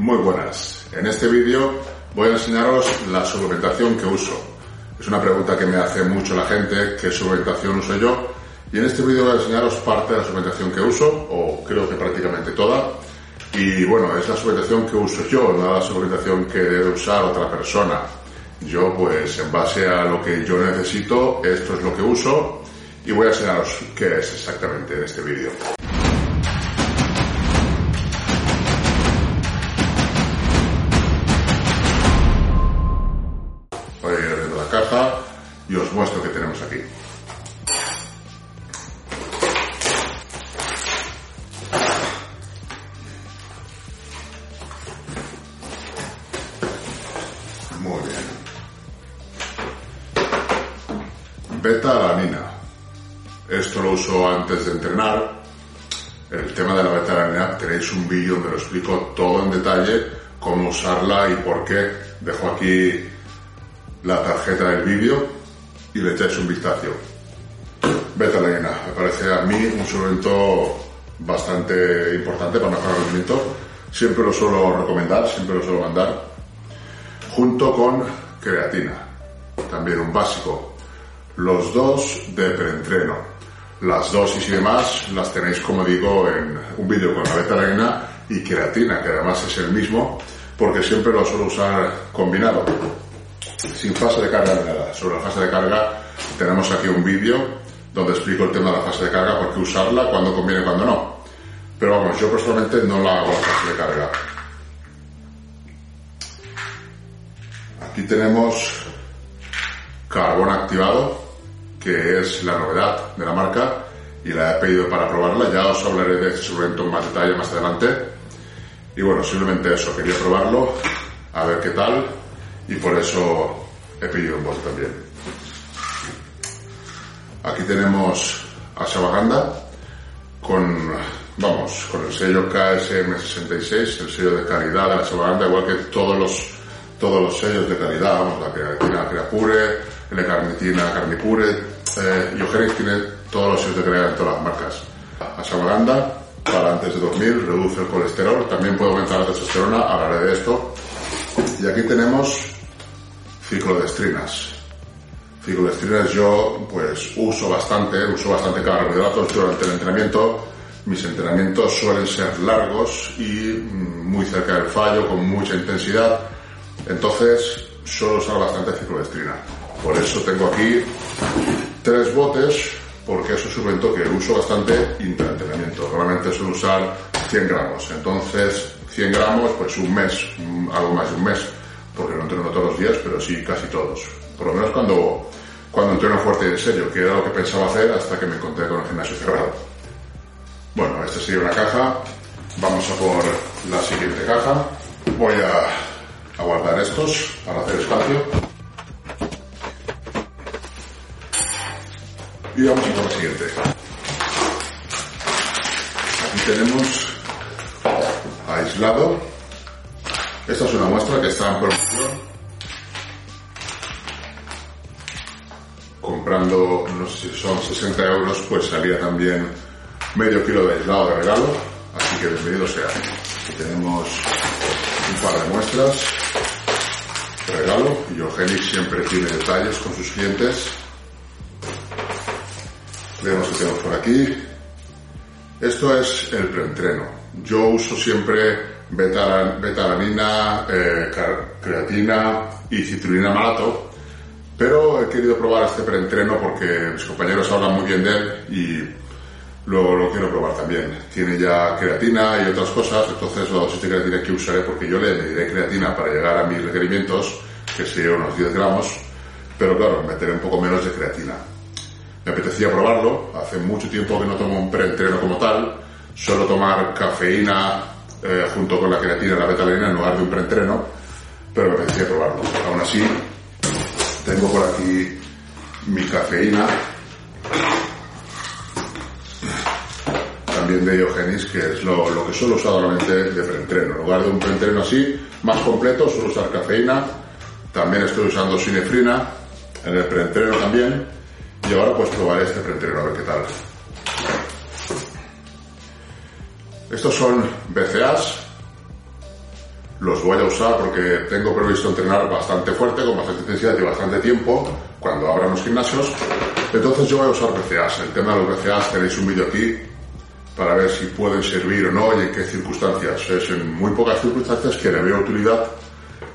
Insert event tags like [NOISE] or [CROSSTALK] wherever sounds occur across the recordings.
Muy buenas. En este vídeo voy a enseñaros la suplementación que uso. Es una pregunta que me hace mucho la gente, ¿qué suplementación uso yo? Y en este vídeo voy a enseñaros parte de la suplementación que uso, o creo que prácticamente toda. Y bueno, es la suplementación que uso yo, no la suplementación que debe usar otra persona. Yo pues en base a lo que yo necesito, esto es lo que uso y voy a enseñaros qué es exactamente en este vídeo. Muestro qué tenemos aquí. Muy bien. Beta-alanina. Esto lo uso antes de entrenar. El tema de la beta-alanina tenéis un vídeo donde lo explico todo en detalle, cómo usarla y por qué. Dejo aquí la tarjeta del vídeo y le echáis un vistazo. Beta-alanina. Me parece a mí un suplemento bastante importante para mejorar el rendimiento. Siempre lo suelo recomendar, siempre lo suelo mandar junto con creatina, también un básico. Los dos de preentreno. Las dosis y demás las tenéis, como digo, en un vídeo con la beta y creatina, que además es el mismo, porque siempre lo suelo usar combinado, sin fase de carga ni nada. Sobre la fase de carga tenemos aquí un vídeo donde explico el tema de la fase de carga, por qué usarla, cuándo conviene cuándo no. Pero vamos, yo personalmente no la hago la fase de carga. Aquí tenemos carbón activado, que es la novedad de la marca y la he pedido para probarla. Ya os hablaré de este suplemento en más detalle más adelante. Y bueno, simplemente eso, quería probarlo, a ver qué tal y por eso he pedido un bote también. Aquí tenemos ashwagandha con, vamos, con el sello KSM66, el sello de calidad de la ashwagandha, igual que todos los todos los sellos de calidad, vamos, la creatina Creapure, la carnitina Carnipure, eh, Yogenix tiene todos los sellos de calidad en todas las marcas. Ashwagandha, para antes de dormir, reduce el colesterol, también puede aumentar la testosterona, hablaré de esto. Y aquí tenemos ciclodestrinas. Ciclodestrinas yo pues uso bastante, uso bastante carbohidratos durante el entrenamiento. Mis entrenamientos suelen ser largos y muy cerca del fallo, con mucha intensidad entonces suelo usar bastante ciclodestrina. Por eso tengo aquí tres botes, porque es un que uso bastante intraentrenamiento. Normalmente suelo usar 100 gramos. Entonces, 100 gramos, pues un mes, algo más de un mes, porque no entreno todos los días, pero sí casi todos. Por lo menos cuando, cuando entreno fuerte y en serio, que era lo que pensaba hacer hasta que me encontré con el gimnasio cerrado. Bueno, esta sería una caja. Vamos a por la siguiente caja. Voy a a guardar estos para hacer espacio. Y vamos a por la siguiente. Aquí tenemos Esta es una muestra que está en promoción. Comprando, no sé si son 60 euros, pues salía también medio kilo de aislado de regalo. Así que bienvenido sea. Aquí tenemos un par de muestras regalo y Eugenix siempre tiene detalles con sus clientes. Veamos que tenemos por aquí. Esto es el preentreno. Yo uso siempre betalanina, eh, creatina y citrulina malato, pero he querido probar este preentreno porque mis compañeros hablan muy bien de él y lo, lo, quiero probar también. Tiene ya creatina y otras cosas, entonces la dosis de creatina que usaré, porque yo le mediré creatina para llegar a mis requerimientos, que sería unos 10 gramos, pero claro, meteré un poco menos de creatina. Me apetecía probarlo, hace mucho tiempo que no tomo un preentreno como tal, suelo tomar cafeína eh, junto con la creatina y la betalanina en lugar de un preentreno, pero me apetecía probarlo. Aún así, tengo por aquí mi cafeína, también de Iogenis, que es lo, lo, que suelo usar normalmente de preentreno. En lugar de un preentreno así, más completo, suelo usar cafeína, también estoy usando sinefrina en el preentreno también. Y ahora pues probaré este preentreno a ver qué tal. Estos son BCAs. los voy a usar porque tengo previsto entrenar bastante fuerte, con bastante intensidad y bastante tiempo cuando abran los gimnasios. Entonces yo voy a usar BCAs. El tema de los BCAs tenéis un vídeo aquí para ver si pueden servir o no y en qué circunstancias. Es en muy pocas circunstancias que le veo utilidad,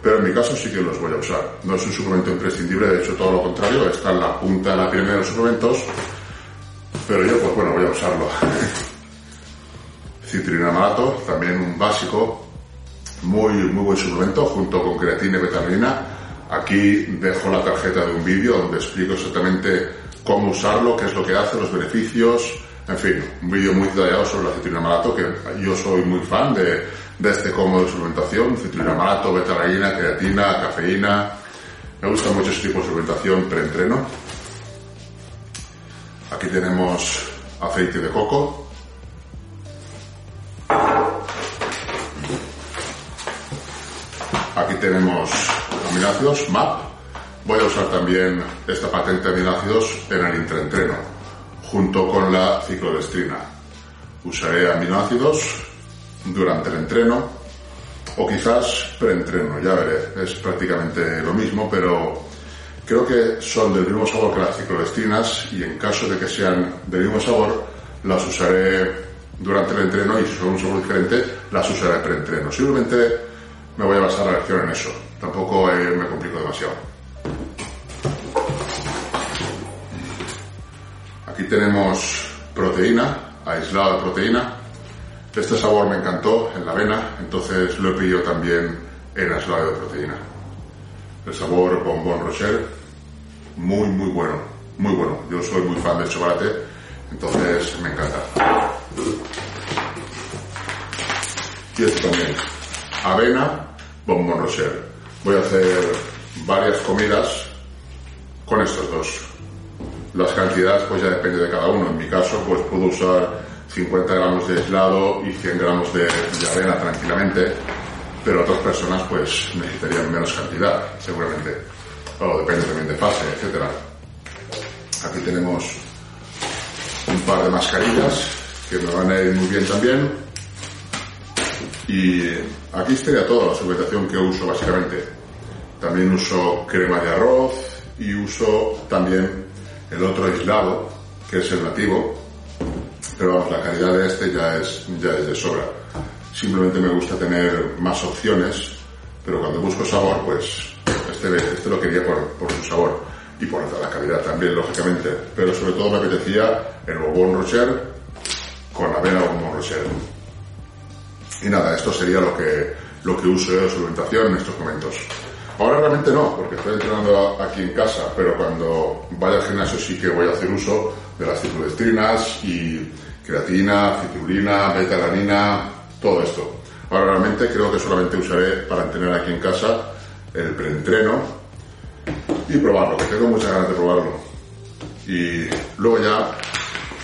pero en mi caso sí que los voy a usar. No es un suplemento imprescindible, de hecho todo lo contrario, está en la punta de la pirámide de los suplementos, pero yo pues bueno, voy a usarlo. [LAUGHS] Citrinamalato, también un básico, muy, muy buen suplemento junto con creatina y betalanina. Aquí dejo la tarjeta de un vídeo donde explico exactamente cómo usarlo, qué es lo que hace, los beneficios, en fin, un vídeo muy detallado sobre la citrinamalato, que yo soy muy fan de, de este cómodo de suplementación, citrinamalato, betalanina, creatina, cafeína. Me gusta mucho este tipo de suplementación preentreno. Aquí tenemos aceite de coco, Aquí tenemos aminoácidos, MAP. Voy a usar también esta patente de aminoácidos en el intraentreno, junto con la ciclodestrina. Usaré aminoácidos durante el entreno o quizás preentreno, ya veré. Es prácticamente lo mismo, pero creo que son del mismo sabor que las ciclodestrinas y en caso de que sean del mismo sabor, las usaré durante el entreno y si son un sabor diferente, las usaré preentreno. Simplemente me voy a basar la lección en eso. Tampoco eh, me complico demasiado. Aquí tenemos proteína, aislada de proteína. Este sabor me encantó en la avena, entonces lo he pedido también en aislado de proteína. El sabor bombón rocher, muy, muy bueno, muy bueno. Yo soy muy fan del chocolate, entonces me encanta. Y este también, avena, bombón rocher. Voy a hacer varias comidas con estos dos. Las cantidades pues ya depende de cada uno. En mi caso pues puedo usar 50 gramos de aislado y 100 gramos de, avena tranquilamente, pero otras personas pues necesitarían menos cantidad, seguramente. O depende también de fase, etcétera. Aquí tenemos un par de mascarillas que me van a ir muy bien también y aquí estaría toda la suplementación que uso básicamente. También uso crema de arroz y uso también el otro aislado, que es el nativo. Pero vamos, la calidad de este ya es, ya es de sobra. Simplemente me gusta tener más opciones, pero cuando busco sabor, pues este, este lo quería por, por su sabor y por la calidad también, lógicamente. Pero sobre todo me apetecía el Bobón Rocher con avena Bobón Rocher. Y nada, esto sería lo que, lo que uso de suplementación en estos momentos. Ahora realmente no, porque estoy entrenando aquí en casa, pero cuando vaya al gimnasio sí que voy a hacer uso de las ciclodestrinas y creatina, citrulina, beta-alanina, todo esto. Ahora realmente creo que solamente usaré para entrenar aquí en casa el preentreno y probarlo, que tengo muchas ganas de probarlo. Y luego ya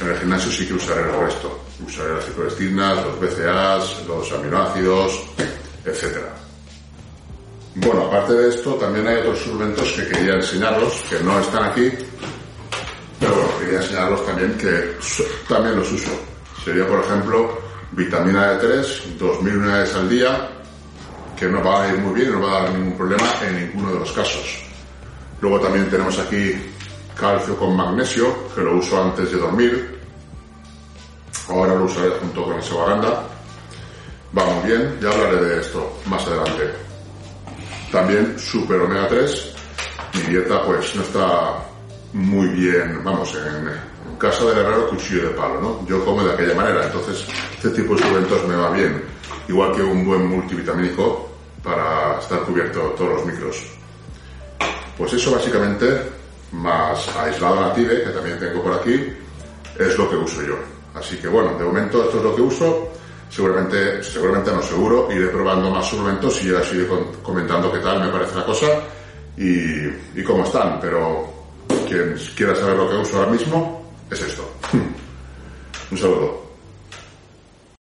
en el gimnasio sí que usaré el resto usaré las cicloestinas, los BCAAs, los aminoácidos, etc. Bueno, aparte de esto, también hay otros suplementos que quería enseñaros, que no están aquí, quería enseñaros también que también los uso. Sería, por ejemplo, vitamina D3, 2000 unidades al día, que no va a ir muy bien y no va a dar ningún problema en ninguno de los casos. Luego también tenemos aquí calcio con magnesio, que lo uso antes de dormir, Ahora lo usaré junto con el Sebaganda. Va muy bien, ya hablaré de esto más adelante. También Super Omega 3. Mi dieta pues no está muy bien, vamos, en, casa del herrero cuchillo de palo, ¿no? Yo como de aquella manera, entonces este tipo de suplementos me va bien. Igual que un buen multivitamínico para estar cubierto todos los micros. Pues eso básicamente, más aislado native, que también tengo por aquí, es lo que uso yo. Así que bueno, de momento esto es lo que uso. Seguramente, seguramente no seguro, iré probando más suplementos y ya os iré comentando qué tal me parece la cosa y cómo están. Pero quien quiera saber lo que uso ahora mismo, es esto. [LAUGHS] Un saludo.